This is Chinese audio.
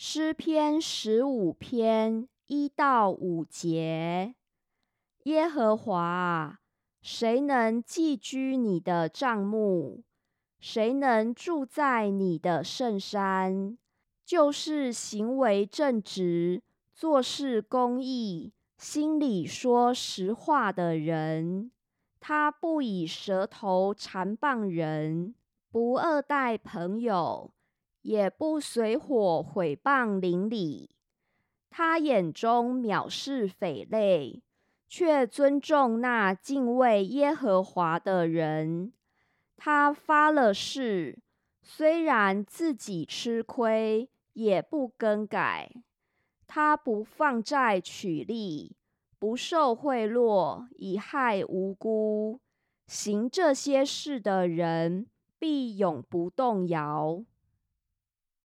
诗篇十五篇一到五节：耶和华，谁能寄居你的帐幕？谁能住在你的圣山？就是行为正直、做事公义、心里说实话的人。他不以舌头缠棒人，不恶待朋友。也不随火毁谤邻里，他眼中藐视匪类，却尊重那敬畏耶和华的人。他发了誓，虽然自己吃亏，也不更改。他不放债取利，不受贿赂，以害无辜。行这些事的人，必永不动摇。